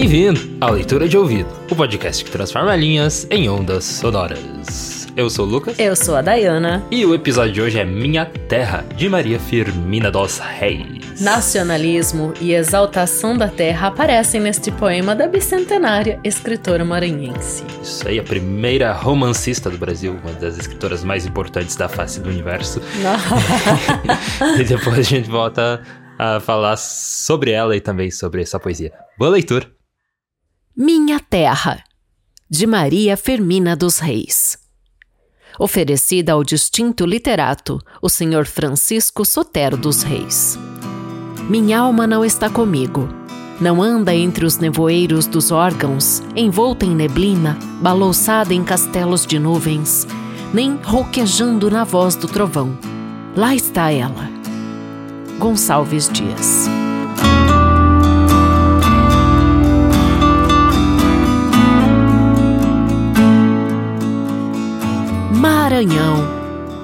Bem-vindo à Leitura de Ouvido, o podcast que transforma linhas em ondas sonoras. Eu sou o Lucas. Eu sou a Dayana. E o episódio de hoje é Minha Terra, de Maria Firmina dos Reis. Nacionalismo e exaltação da terra aparecem neste poema da bicentenária escritora maranhense. Isso aí, a primeira romancista do Brasil, uma das escritoras mais importantes da face do universo. e depois a gente volta a falar sobre ela e também sobre essa poesia. Boa leitura! Minha Terra, de Maria Firmina dos Reis. Oferecida ao distinto literato, o Sr. Francisco Sotero dos Reis. Minha alma não está comigo. Não anda entre os nevoeiros dos órgãos, envolta em neblina, balouçada em castelos de nuvens, nem roquejando na voz do trovão. Lá está ela. Gonçalves Dias. Maranhão.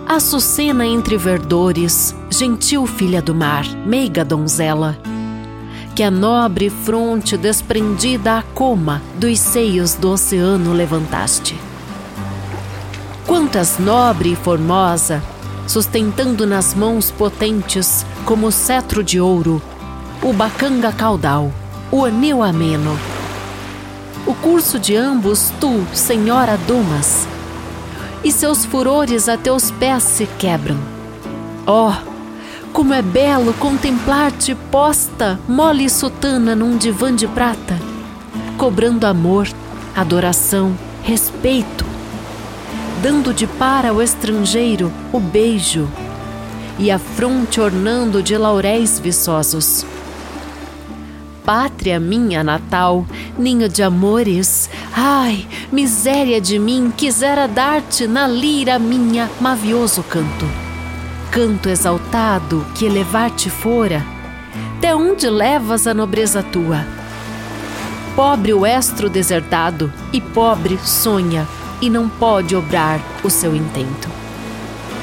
Açucena entre verdores, gentil filha do mar, meiga donzela, que a nobre fronte desprendida a coma dos seios do oceano levantaste. Quantas nobre e formosa, sustentando nas mãos potentes, como cetro de ouro, o bacanga caudal, o anil ameno. O curso de ambos tu, senhora, domas, e seus furores a teus pés se quebram. Oh, como é belo contemplar-te posta, mole sutana num divã de prata, cobrando amor, adoração, respeito, dando de par ao estrangeiro o beijo e a fronte ornando de lauréis viçosos pátria minha natal, ninho de amores. Ai, miséria de mim, quisera dar-te na lira minha mavioso canto. Canto exaltado que elevar-te fora, até onde levas a nobreza tua? Pobre o estro desertado, e pobre sonha, e não pode obrar o seu intento.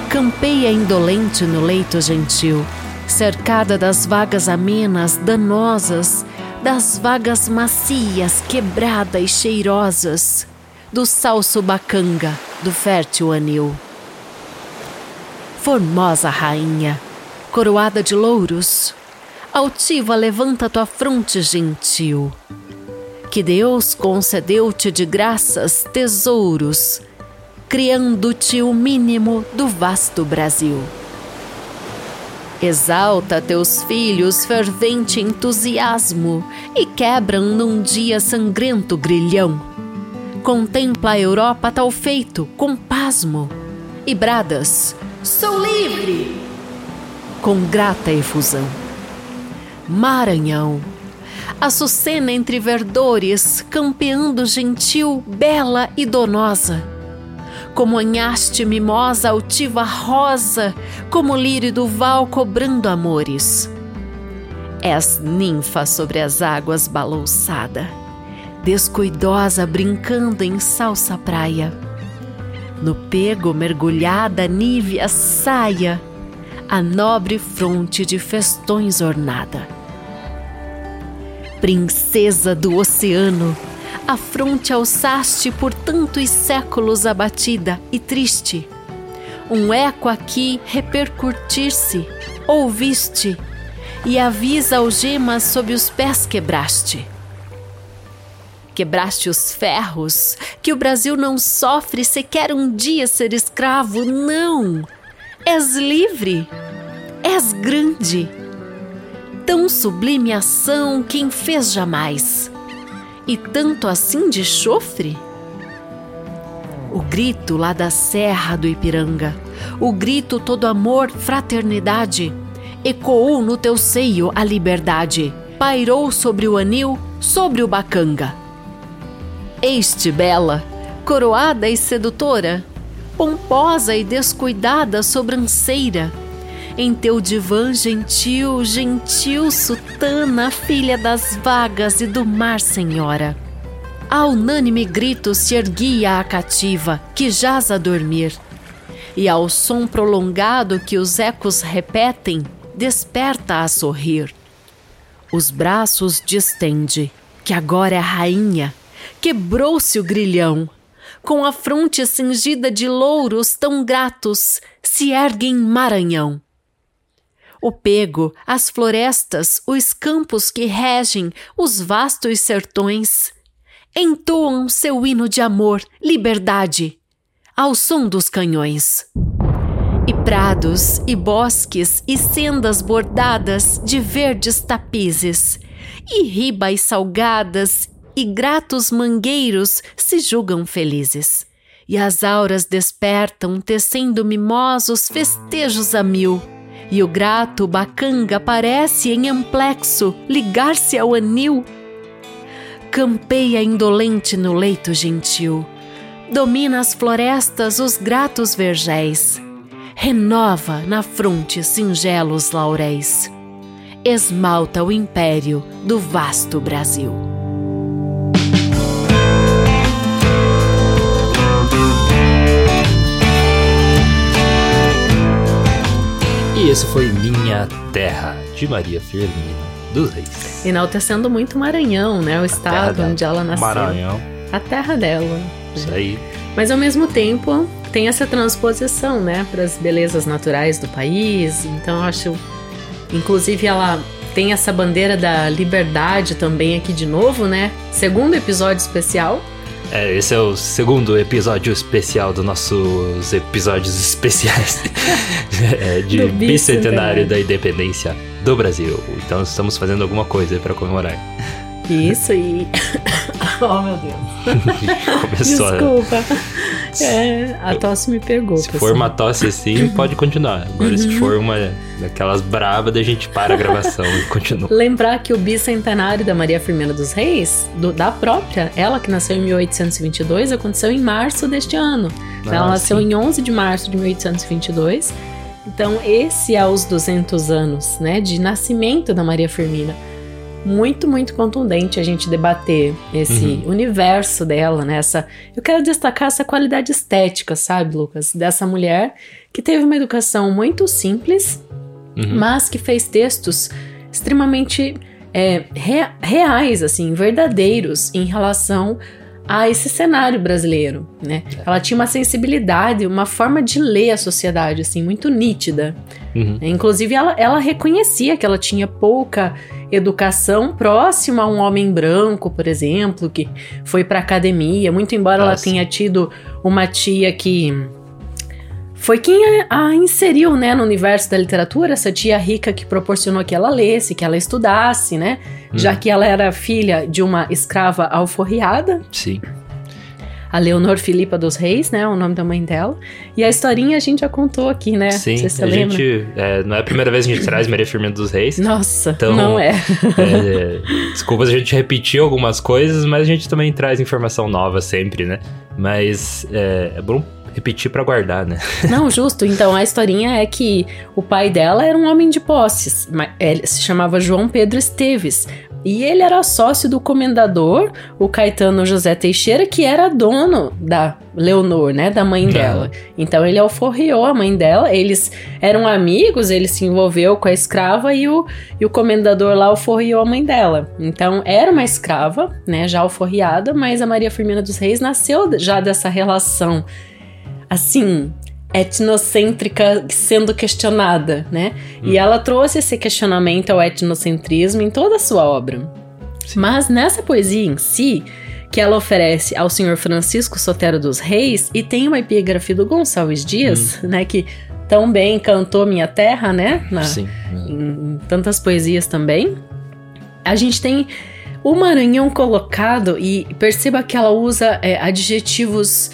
Campeia indolente no leito gentil, cercada das vagas amenas, danosas, das vagas macias, quebradas e cheirosas, do salso bacanga, do fértil anil. Formosa rainha, coroada de louros, altiva levanta tua fronte gentil. Que Deus concedeu-te de graças tesouros, criando-te o mínimo do vasto Brasil. Exalta teus filhos fervente entusiasmo e quebram num dia sangrento grilhão. Contempla a Europa tal feito com pasmo e bradas: Sou livre! Com grata efusão. Maranhão, açucena entre verdores, campeando gentil, bela e donosa como anhaste mimosa altiva rosa, como lírio do val cobrando amores. És ninfa sobre as águas balouçada, descuidosa brincando em salsa praia. No pego mergulhada nívea saia, a nobre fronte de festões ornada. Princesa do oceano, a fronte alçaste por tantos séculos abatida e triste. Um eco aqui repercutir-se, ouviste, e avisa algemas sob os pés quebraste. Quebraste os ferros, que o Brasil não sofre sequer um dia ser escravo, não! És livre, és grande. Tão sublime ação quem fez jamais e tanto assim de chofre? O grito lá da serra do Ipiranga, o grito todo amor, fraternidade, ecoou no teu seio a liberdade, pairou sobre o anil, sobre o bacanga. Este bela, coroada e sedutora, pomposa e descuidada sobranceira, em teu divã gentil, gentil sutana, filha das vagas e do mar, senhora. A unânime grito se erguia a cativa, que jaz a dormir, e ao som prolongado que os ecos repetem, desperta a sorrir. Os braços distende, que agora é rainha, quebrou-se o grilhão. Com a fronte cingida de louros tão gratos, se ergue em Maranhão. O pego, as florestas, os campos que regem os vastos sertões, entoam seu hino de amor, liberdade, ao som dos canhões. E prados, e bosques, e sendas bordadas de verdes tapizes, e ribas salgadas, e gratos mangueiros se julgam felizes. E as auras despertam, tecendo mimosos festejos a mil. E o grato bacanga parece em amplexo ligar-se ao anil. Campeia indolente no leito gentil, domina as florestas os gratos vergéis, renova na fronte singelos lauréis, esmalta o império do vasto Brasil. E esse foi Minha Terra, de Maria Firmina dos Reis. Enaltecendo muito Maranhão, né? O estado terra onde ela nasceu. Maranhão, A terra dela. isso aí. Mas ao mesmo tempo tem essa transposição, né, para as belezas naturais do país. Então eu acho, inclusive ela tem essa bandeira da liberdade também aqui de novo, né? Segundo episódio especial. É, esse é o segundo episódio especial dos nossos episódios especiais é, de Do bicentenário da independência do Brasil. Então estamos fazendo alguma coisa pra comemorar. Isso e Oh, meu Deus. Desculpa. É, a tosse me pegou. Se for pessoal. uma tosse assim, pode continuar. Agora, Uhum. se for uma daquelas bravas, a gente para a gravação e continua. Lembrar que o bicentenário da Maria Firmina dos Reis, do- da própria, ela que nasceu em 1822, aconteceu em março deste ano. ela Ah, nasceu sim. em 11 de março de 1822. Então, esse é os 200 anos, né, de nascimento da Maria Firmina. Muito, muito contundente a gente debater esse Uhum. universo dela, né? Essa, eu quero destacar essa qualidade estética, sabe, Lucas? Dessa mulher que teve uma educação muito simples, Uhum. mas que fez textos extremamente é, re- reais, assim, verdadeiros em relação a esse cenário brasileiro, né? Ela tinha uma sensibilidade, uma forma de ler a sociedade, assim, muito nítida. Uhum. Inclusive, ela, ela reconhecia que ela tinha pouca educação próxima a um homem branco, por exemplo, que foi para academia, muito embora Ah, ela tenha tido uma tia que foi quem a, inseriu, né, no universo da literatura, essa tia rica que proporcionou que ela lesse, que ela estudasse, né? Já que ela era filha de uma escrava alforriada, Sim. a Leonor Filipa dos Reis, né, o nome da mãe dela. E a historinha a gente já contou aqui, né? Sim, se você a lembra. gente. é, não é a primeira vez que a gente traz Maria Firmina dos Reis. Nossa, Então- não é. É, desculpa se a gente repetiu algumas coisas, mas a gente também traz informação nova sempre, né? Mas é, é bom repetir pra guardar, né? Não, justo. Então, a historinha é que o pai dela era um homem de posses. Ele se chamava João Pedro Esteves. E ele era sócio do comendador, o Caetano José Teixeira, que era dono da Leonor, né? Da mãe Ah. dela. Então, ele alforriou a mãe dela. Eles eram amigos, ele se envolveu com a escrava e o, e o comendador lá alforriou a mãe dela. Então, era uma escrava, né? Já alforriada, mas a Maria Firmina dos Reis nasceu já dessa relação assim, etnocêntrica sendo questionada, né? E ela trouxe esse questionamento ao etnocentrismo em toda a sua obra. Mas nessa poesia em si, que ela oferece ao senhor Francisco Sotero dos Reis, e tem uma epígrafe do Gonçalves Dias, né, que tão bem cantou Minha Terra, né? na- Sim. em, em tantas poesias também. A gente tem o Maranhão colocado e perceba que ela usa é, adjetivos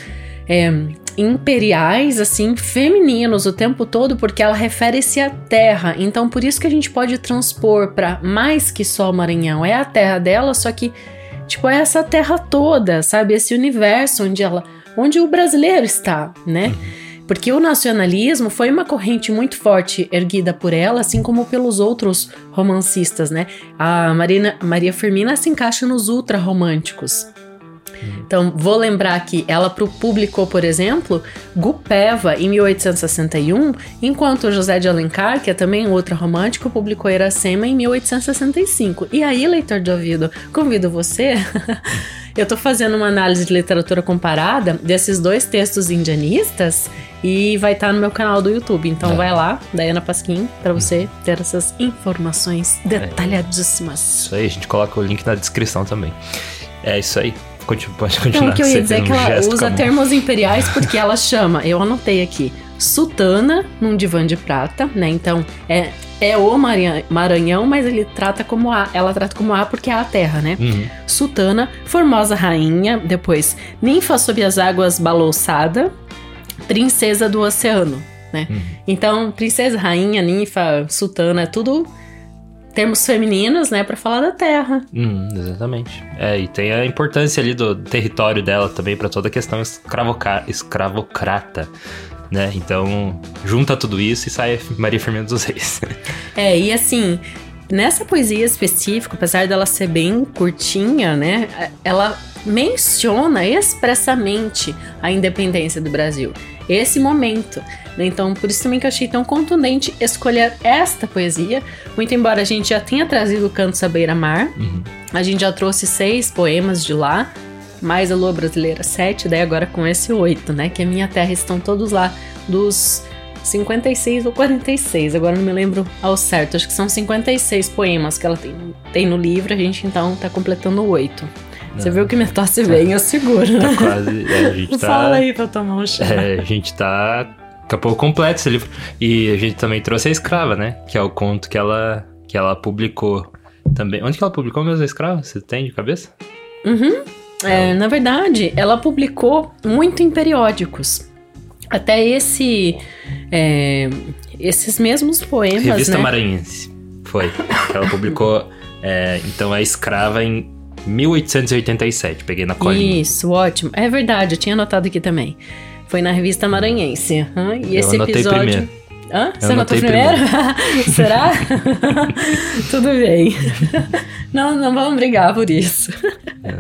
é, imperiais, assim, femininos o tempo todo, porque ela refere-se à terra. Então, por isso que a gente pode transpor para mais que só o Maranhão. É a terra dela, só que, tipo, é essa terra toda, sabe? Esse universo onde ela. onde o brasileiro está, né? Porque o nacionalismo foi uma corrente muito forte erguida por ela, assim como pelos outros romancistas, né? A Marina, Maria Firmina se encaixa nos ultra-românticos. Então, vou lembrar que ela publicou, por exemplo, Gupeva em 1861, enquanto José de Alencar, que é também outro romântico, publicou Iracema em 1865. E aí, leitor de ouvido, convido você. Eu tô fazendo uma análise de literatura comparada desses dois textos indianistas e vai estar tá no meu canal do YouTube. Então é. vai lá, Dayana Pasquim, para você ter essas informações detalhadíssimas. É. Isso aí, a gente coloca o link na descrição também. É isso aí. Pode continuar. Então, o que eu ia dizer é que ela usa termos imperiais porque ela chama, eu anotei aqui, sultana num divã de prata, né? Então, é, é o Maranhão, mas ele trata como a, ela trata como a porque é a terra, né? Uhum. Sultana, formosa rainha, depois ninfa sob as águas balouçada, princesa do oceano, né? Uhum. Então, princesa, rainha, ninfa, sultana, é tudo termos femininos, né, para falar da terra. Hum, exatamente. É, e tem a importância ali do território dela também para toda a questão escravocrata, né? Então, junta tudo isso e sai Maria Firmina dos Reis. É, e assim, nessa poesia específica, apesar dela ser bem curtinha, né, ela menciona expressamente a independência do Brasil. Esse momento. Né? Então, por isso também que eu achei tão contundente escolher esta poesia. Muito embora a gente já tenha trazido o Canto Sabeira Mar, uhum. a gente já trouxe seis poemas de lá, mais a Lua Brasileira sete, daí agora com esse oito, né? Que a Minha Terra estão todos lá, dos 56 ou 46, agora não me lembro ao certo, acho que são 56 poemas que ela tem, tem no livro, a gente então tá completando oito. Você viu que minha tosse vem, eu seguro. Tá quase. É, a gente tá, Fala aí pra eu tomar um chá. É, a gente tá Pouco completo esse livro. E a gente também trouxe a Escrava, né? Que é o conto que ela, que ela publicou também. Onde que ela publicou mesmo a Escrava? Você tem de cabeça? Uhum. É, na verdade, ela publicou muito em periódicos. Até esse. É, esses mesmos poemas. Revista né? Maranhense. Foi. Ela publicou. É, então, a Escrava em 1887. Peguei na colinha. Isso, ótimo. É verdade, eu tinha anotado aqui também. Foi na revista Maranhense. Uhum. E eu esse episódio. Primeiro. Hã? Você anotou primeiro? primeiro? Será? Tudo bem. não, não vamos brigar por isso. É.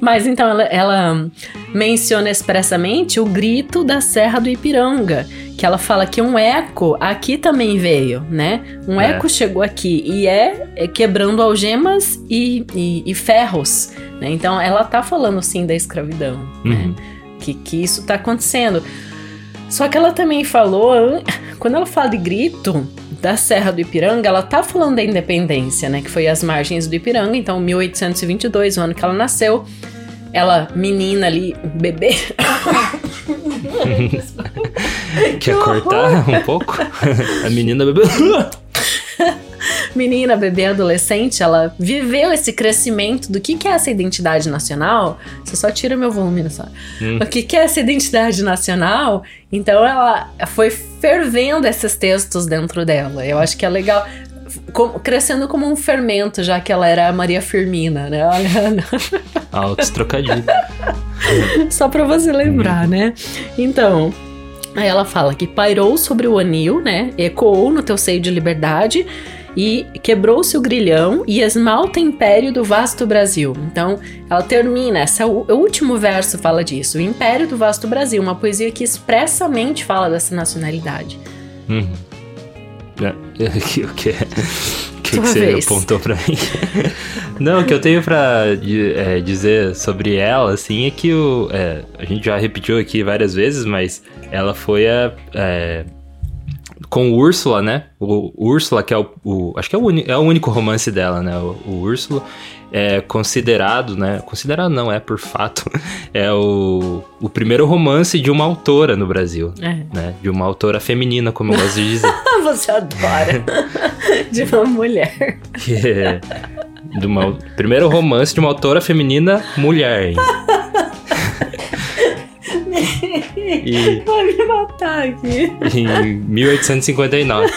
Mas então ela, ela, menciona expressamente o grito da Serra do Ipiranga. Que ela fala que um eco aqui também veio, né? Um é. eco chegou aqui e é, é quebrando algemas e, e, e ferros. Né? Então ela tá falando sim da escravidão. Né? Uhum. Né? Que, que isso está acontecendo. Só que ela também falou, quando ela fala de grito da Serra do Ipiranga, ela tá falando da independência, né? Que foi as margens do Ipiranga, então 1822, o ano que ela nasceu. Ela, menina ali, bebê. Quer cortar um pouco? A menina bebê. Menina, bebê, adolescente, ela viveu esse crescimento do que, que é essa identidade nacional. Você só tira meu volume só. Hum. O que, que é essa identidade nacional? Então ela foi fervendo esses textos dentro dela. Eu acho que é legal. Como, crescendo como um fermento, já que ela era a Maria Firmina, né? Olha. Altos trocadilhos. Só pra você lembrar, hum. né? Então, Aí ela fala que pairou sobre o anil, né? Ecoou no teu seio de liberdade e quebrou-se o grilhão e esmalta império do vasto Brasil. Então, ela termina, essa, o último verso fala disso, o império do vasto Brasil, uma poesia que expressamente fala dessa nacionalidade. Uhum. É, o que, o que, que você vez. apontou para mim? Não, o que eu tenho para é, dizer sobre ela, assim, é que o, é, a gente já repetiu aqui várias vezes, mas ela foi a, é, com o Úrsula, né? O, o Úrsula, que é o, o acho que é o, é o, único romance dela, né? O, o Úrsula é considerado, né? Considerado não, é por fato, é o, o primeiro romance de uma autora no Brasil, é. né? De uma autora feminina, como eu gosto de dizer. Você adora. de uma mulher. Que é de uma, primeiro romance de uma autora feminina mulher. E, Vai me matar aqui. Em 1859.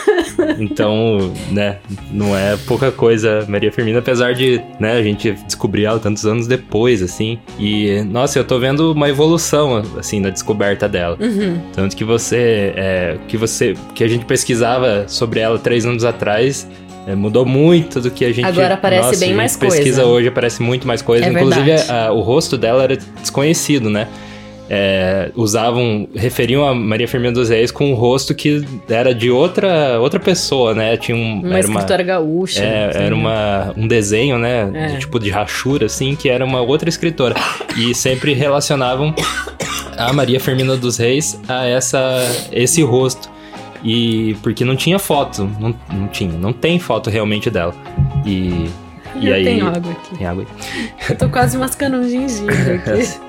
Então, né, não é pouca coisa Maria Firmina, apesar de, né, a gente descobrir ela tantos anos depois, assim. E, nossa, eu tô vendo uma evolução, assim, na descoberta dela. Uhum. Tanto que você, é, que você, que a gente pesquisava sobre ela três anos atrás, É, mudou muito do que a gente. Agora aparece nossa, bem mais pesquisa coisa. hoje, aparece muito mais coisa. É Inclusive, a- o rosto dela era desconhecido, né? É, usavam, referiam a Maria Firmina dos Reis com um rosto que era de outra, outra pessoa, né? Tinha um, Uma era uma, escritora gaúcha. é, assim. era uma, um desenho, né? É. de tipo de rachura, assim, que era uma outra escritora. E sempre relacionavam a Maria Firmina dos Reis a essa, esse rosto. E porque não tinha foto, não, não tinha, não tem foto realmente dela. E, e Eu aí. tenho água aqui. Tem água aí. Eu tô quase mascando um gengibre aqui.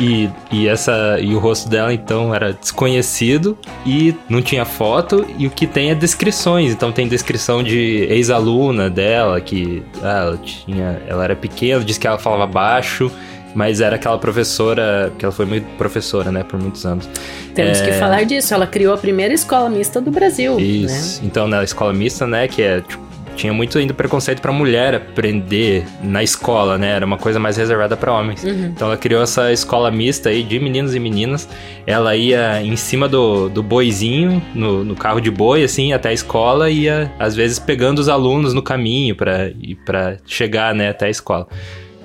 E, e, essa, e o rosto dela, então, era desconhecido e não tinha foto. E o que tem é descrições. Então, tem descrição de ex-aluna dela, que ah, ela, tinha, ela era pequena, disse que ela falava baixo, mas era aquela professora, que ela foi muito professora, né, por muitos anos. Temos É. que falar disso. Ela criou a primeira escola mista do Brasil. Né? Isso. Então, na escola mista, né, que é. tipo, tinha muito ainda preconceito pra mulher aprender na escola, né? Era uma coisa mais reservada pra homens. Uhum. Então ela criou essa escola mista aí de meninos e meninas. Ela ia em cima do, do boizinho, no, no carro de boi, assim, até a escola, e ia, às vezes, pegando os alunos no caminho pra, pra chegar, né, até a escola.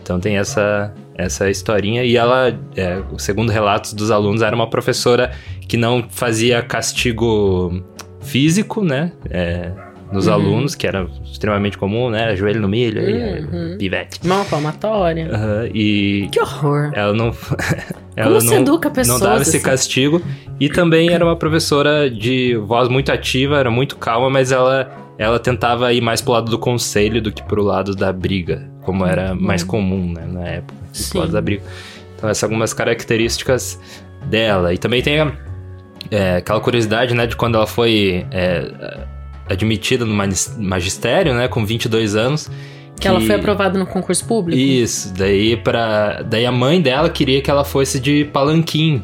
Então tem essa, essa historinha. E ela, é, segundo relatos dos alunos, era uma professora que não fazia castigo físico, né? é, nos Uhum. alunos, que era extremamente comum, né? Joelho no milho, Uhum. é, pivete. Mão palmatória. Aham, e Que horror. ela não. ela Como não, se educa pessoas Não dava esse assim? castigo. E também era uma professora de voz muito ativa, era muito calma, mas ela, ela tentava ir mais pro lado do conselho do que pro lado da briga, como era mais comum né, na época, Uhum. Sim. pro lado da briga. Então, essas algumas características dela. E também tem a- é, aquela curiosidade, né, de quando ela foi é, admitida no magistério, né, com 22 anos. Que ela foi aprovada no concurso público. Isso, daí para daí a mãe dela queria que ela fosse de palanquim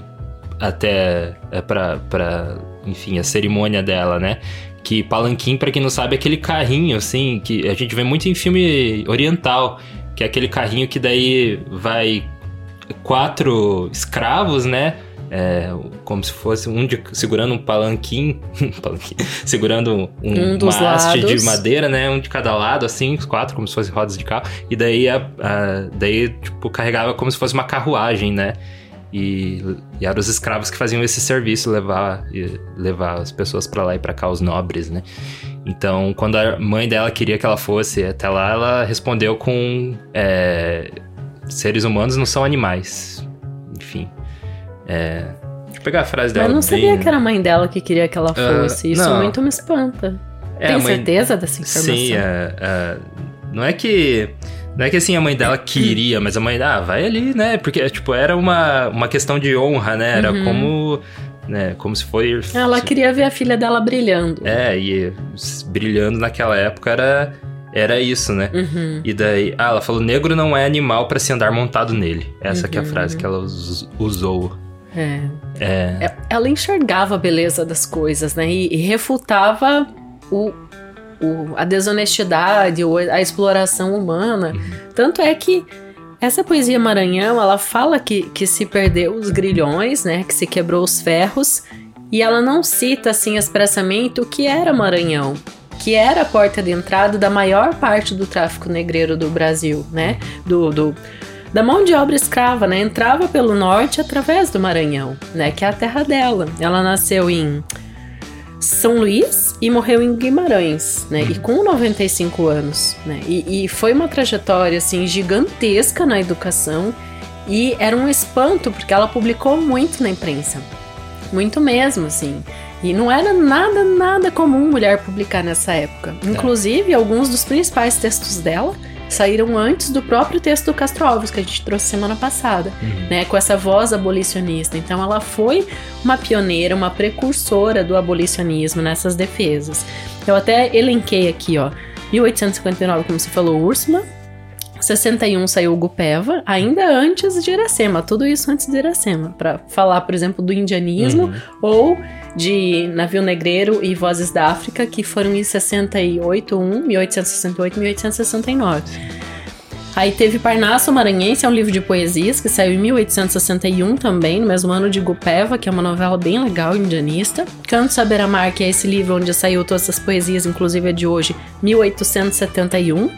até é para para enfim, a cerimônia dela, né? Que palanquim, pra quem não sabe, é aquele carrinho assim que a gente vê muito em filme oriental, que é aquele carrinho que daí vai quatro escravos, né? É, como se fosse um de, segurando um palanquim, palanquim, segurando um, Um uma haste de madeira, né? Um de cada lado, assim, os quatro, como se fossem rodas de carro. E daí, a, a- daí tipo, carregava como se fosse uma carruagem, né? E, e eram os escravos que faziam esse serviço, levar, levar as pessoas pra lá e pra cá, os nobres, né? Então, quando a mãe dela queria que ela fosse até lá, ela respondeu com... é, seres humanos não são animais. Enfim. É, deixa eu pegar a frase dela. Mas não sabia bem- que era a mãe dela que queria que ela Ah, fosse. Isso não. muito me espanta. É, Tem mãe- certeza dessa informação? Sim, é, é, não é que. Não é que assim a mãe dela queria, mas a mãe, ah, vai ali, né? Porque, tipo, era uma, uma questão de honra, né? Era Uhum. como. Né, como se foi. Ela queria ver a filha dela brilhando. É, e brilhando naquela época era, era isso, né? Uhum. E daí. Ah, ela falou: negro não é animal pra se andar montado nele. Essa que é a Uhum. frase que ela us- usou. É. É. É, Ela enxergava a beleza das coisas, né? E, e refutava o, o- a desonestidade, a exploração humana. Uhum. Tanto é que essa poesia Maranhão, ela fala que, que se perdeu os grilhões, né? Que se quebrou os ferros. E ela não cita, assim, expressamente o que era Maranhão. Que era a porta de entrada da maior parte do tráfico negreiro do Brasil, né? Do, do- da mão de obra escrava, né? Entrava pelo norte através do Maranhão, né? Que é a terra dela. Ela nasceu em São Luís e morreu em Guimarães, né? E com 95 anos, né? E, e foi uma trajetória, assim, gigantesca na educação e era um espanto, porque ela publicou muito na imprensa. Muito mesmo, assim. E não era nada, nada comum mulher publicar nessa época. Inclusive, alguns dos principais textos dela saíram antes do próprio texto do Castro Alves, que a gente trouxe semana passada, Uhum. né? Com essa voz abolicionista. Então, ela foi uma pioneira, uma precursora do abolicionismo nessas defesas. Eu até elenquei aqui, ó. 1859, como você falou, Úrsula. 61 saiu Gupeva, ainda antes de Iracema, tudo isso antes de Iracema, para falar, por exemplo, do indianismo Uhum. ou de Navio Negreiro e Vozes da África, que foram em 68, 1, 1868 e 1869. Aí teve Parnaso Maranhense, é um livro de poesias que saiu em 1861 também, no mesmo ano de Gupeva, que é uma novela bem legal, indianista. Canto Saber Amar, que é esse livro onde saiu todas essas poesias, inclusive a de hoje, 1871.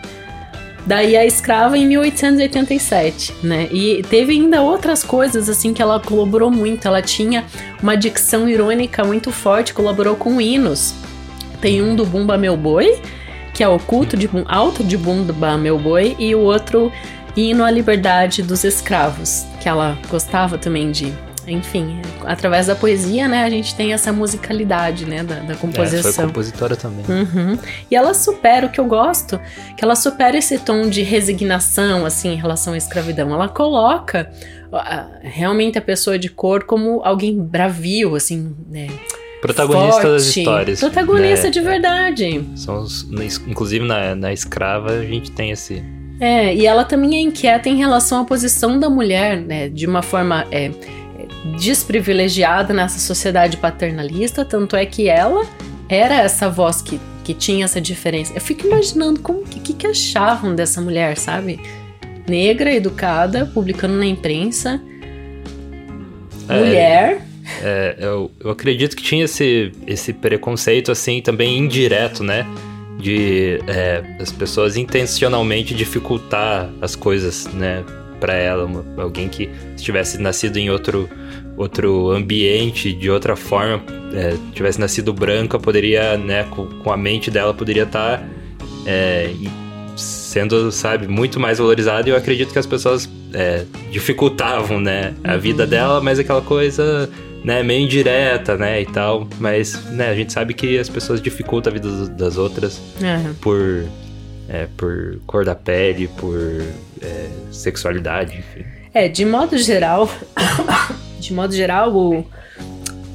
Daí a escrava em 1887, né? E teve ainda outras coisas assim que ela colaborou muito. Ela tinha uma dicção irônica muito forte, colaborou com hinos. Tem um do Bumba Meu Boi, que é o culto de alto de Bumba Meu Boi, e o outro hino à liberdade dos escravos, que ela gostava também de enfim, através da poesia, né, a gente tem essa musicalidade, né, da, da composição. É, foi compositora também. Uhum. E ela supera o que eu gosto, que ela supera esse tom de resignação, assim, em relação à escravidão. Ela coloca realmente a pessoa de cor como alguém bravio, assim, né, Protagonista forte, das histórias. Protagonista né? de verdade. São os, inclusive na, na escrava a gente tem esse. É, e ela também é inquieta em relação à posição da mulher, né? De uma forma. É, desprivilegiada nessa sociedade paternalista, tanto é que ela era essa voz que, que tinha essa diferença. Eu fico imaginando como que, que, achavam dessa mulher, sabe? Negra, educada, publicando na imprensa, é, mulher. É, eu, eu acredito que tinha esse, esse preconceito, assim, também indireto, né? De é, as pessoas intencionalmente dificultar as coisas, né? para ela, uma, alguém que tivesse nascido em outro, outro ambiente, de outra forma, é, tivesse nascido branca, poderia, né, com, com a mente dela, poderia estar tá, é, sendo, sabe, muito mais valorizada. E eu acredito que as pessoas é, dificultavam, né, a vida uhum. dela, mas aquela coisa né, meio indireta, né, e tal, mas, né, a gente sabe que as pessoas dificultam a vida das outras uhum. por é, por cor da pele, por é, sexualidade, enfim. É, de modo geral, de modo geral, o,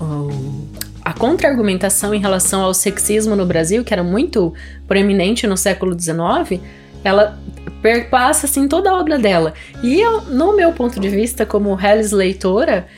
o a contra-argumentação em relação ao sexismo no Brasil, que era muito proeminente no século XIX, ela perpassa assim toda a obra dela. E eu, no meu ponto de vista, como Hellis leitora,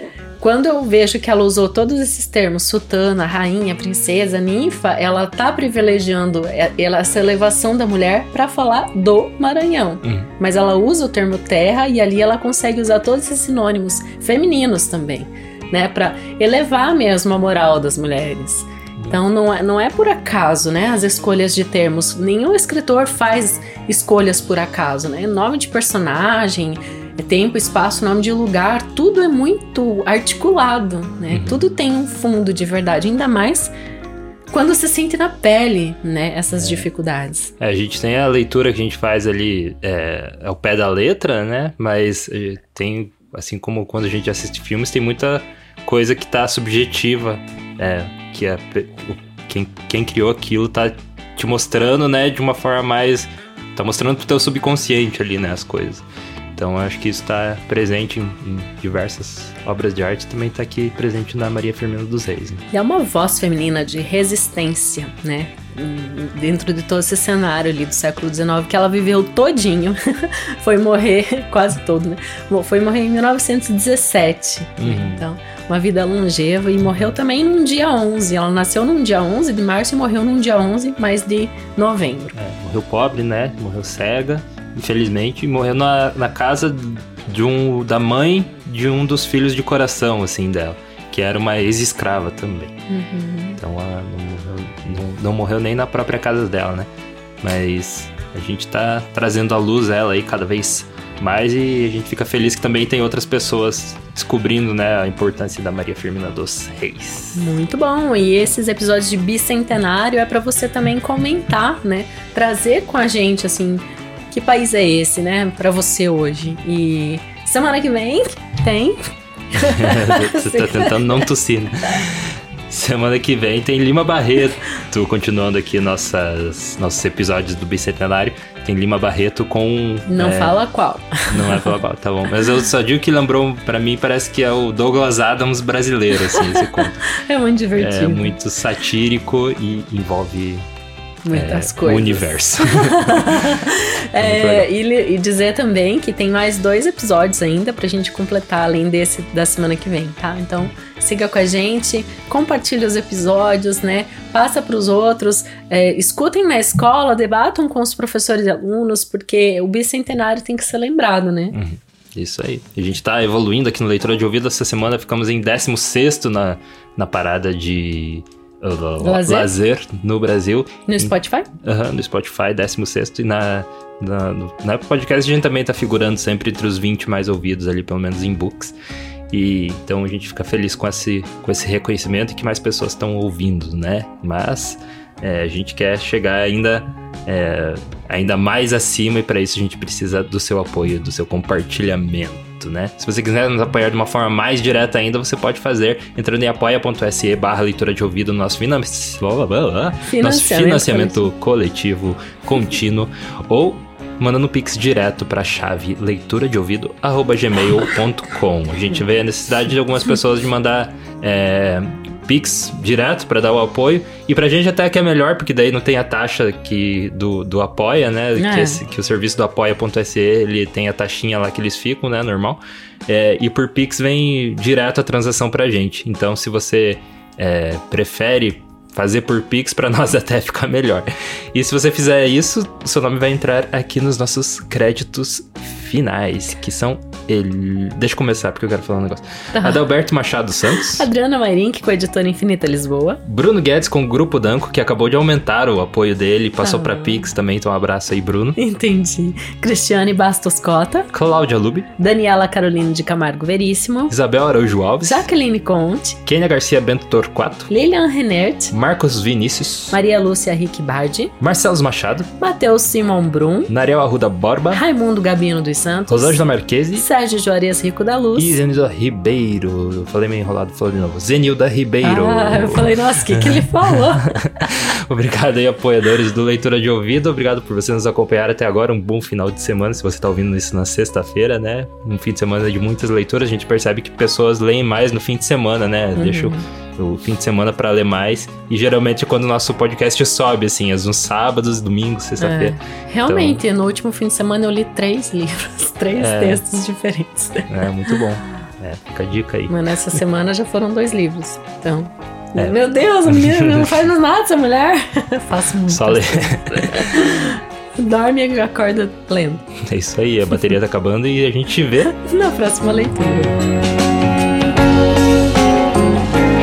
quando eu vejo que ela usou todos esses termos, sultana, rainha, princesa, ninfa, ela tá privilegiando essa elevação da mulher para falar do Maranhão. Uhum. Mas ela usa o termo terra e ali ela consegue usar todos esses sinônimos femininos também, né, para elevar mesmo a moral das mulheres. Então não é, não é por acaso, né? As escolhas de termos. Nenhum escritor faz escolhas por acaso, né? Nome de personagem, é tempo, espaço, nome de lugar, tudo é muito articulado, né? Uhum. Tudo tem um fundo de verdade, ainda mais quando se sente na pele, né, essas é. dificuldades. É, a gente tem a leitura que a gente faz ali é, ao pé da letra, né? Mas eh, tem, assim como quando a gente assiste filmes, tem muita coisa que tá subjetiva, é, que a, quem, quem criou aquilo tá te mostrando, né, de uma forma mais. tá mostrando pro teu subconsciente ali, né, as coisas. Então acho que isso está presente em, em, diversas obras de arte, também está aqui presente na Maria Firmina dos Reis. Né? E é uma voz feminina de resistência, né? Dentro de todo esse cenário ali do século XIX, que ela viveu todinho, foi morrer, quase todo, né? Foi morrer em 1917. Uhum. Né? Então, uma vida longeva e morreu também num dia 11. Ela nasceu num dia 11 de março e morreu num dia 11, mais de novembro. É, morreu pobre, né? Morreu cega infelizmente, morreu na, na casa de um, da mãe de um dos filhos de coração, assim, dela. Que era uma ex-escrava também. Uhum. Então ela não morreu, não, não morreu nem na própria casa dela, né? Mas a gente tá trazendo à luz ela aí cada vez mais e a gente fica feliz que também tem outras pessoas descobrindo, né, a importância da Maria Firmina dos Reis. Muito bom. E esses episódios de bicentenário é para você também comentar, né, trazer com a gente assim que país é esse, né, para você hoje. E semana que vem tem. você tá tentando não tossir, né? Semana que vem tem Lima Barreto, continuando aqui nossas, nossos episódios do Bicentenário. Tem Lima Barreto com. Não é, fala qual. Não é falar qual, tá bom. Mas eu só digo que lembrou, para mim, parece que é o Douglas Adams brasileiro, assim, esse conto. É muito divertido. É muito satírico e envolve Muitas é, coisas. o universo. é, e, e, dizer também que tem mais dois episódios ainda pra gente completar, além desse da semana que vem, tá? Então siga com a gente, compartilhe os episódios, né? Passa para os outros, é, escutem na escola, debatam com os professores e alunos, porque o bicentenário tem que ser lembrado, né? Uhum. Isso aí. A gente tá evoluindo aqui no Leitura de Ouvido. Essa semana ficamos em 16 na, na parada de lazer? lazer no Brasil. No Spotify? Uhum, no Spotify, 16 e na, na, no, na podcast a gente também tá figurando sempre entre os 20 mais ouvidos ali, pelo menos em books. E então a gente fica feliz com esse, com esse reconhecimento e que mais pessoas estão ouvindo, né? Mas é, a gente quer chegar ainda, é, ainda mais acima e para isso a gente precisa do seu apoio, do seu compartilhamento. Né? Se você quiser nos apoiar de uma forma mais direta ainda, você pode fazer entrando em apoia.se barra leitura de ouvido no nosso, finan... financiamento, nosso financiamento coletivo. contínuo ou mandando pix direto para a chave leitura de ouvido gmail.com. A gente vê a necessidade de algumas pessoas de mandar é, Pix direto para dar o apoio. E pra gente até que é melhor, porque daí não tem a taxa que do, do apoia, né? É. Que, esse, que, o serviço do apoia.se ele tem a taxinha lá que eles ficam, né? Normal. É, e por Pix vem direto a transação pra gente. Então, se você é, prefere fazer por Pix para nós até ficar melhor. E se você fizer isso, seu nome vai entrar aqui nos nossos créditos finais, que são ele. Deixa eu começar, porque eu quero falar um negócio. Tá. Adalberto Machado Santos. Adriana Mairink, com a editora Infinita Lisboa. Bruno Guedes, com o Grupo Danco, que acabou de aumentar o apoio dele, passou ah. para Pix também, então um abraço aí, Bruno. Entendi. Cristiane Bastos Cota. Cláudia Lube. Daniela Carolina de Camargo Veríssimo. Isabel Araújo Alves. Jaqueline Conte. Kênia Garcia Bento Torquato. Lilian Renert. Marcos Vinícius. Maria Lúcia Rick Bardi. Marcelos Machado. Matheus Simon Brum. Nariel Arruda Borba. Raimundo Gabino dos Santos. Rosângela Marquesi. Sérgio Juarez Rico da Luz. E Zenilda Ribeiro. Eu falei meio enrolado, falou de novo. Zenilda Ribeiro. Ah, eu falei, nossa, o que, que ele falou? Obrigado aí, apoiadores do Leitura de Ouvido. Obrigado por você nos acompanhar até agora. Um bom final de semana, se você está ouvindo isso na sexta-feira, né? Um fim de semana de muitas leituras. A gente percebe que pessoas leem mais no fim de semana, né? Uhum. Deixa o fim de semana para ler mais. E geralmente é quando o nosso podcast sobe, assim, às uns sábados, domingos, sexta-feira. É, realmente, então... no último fim de semana eu li três livros, três é, textos diferentes. É, muito bom. É, fica a dica aí. Mas nessa semana já foram dois livros. Então. É. Meu Deus, a menina não faz nada essa mulher. Faço muito. Só ler. Dorme e acorda lendo. É isso aí, a bateria tá acabando e a gente vê na próxima leitura.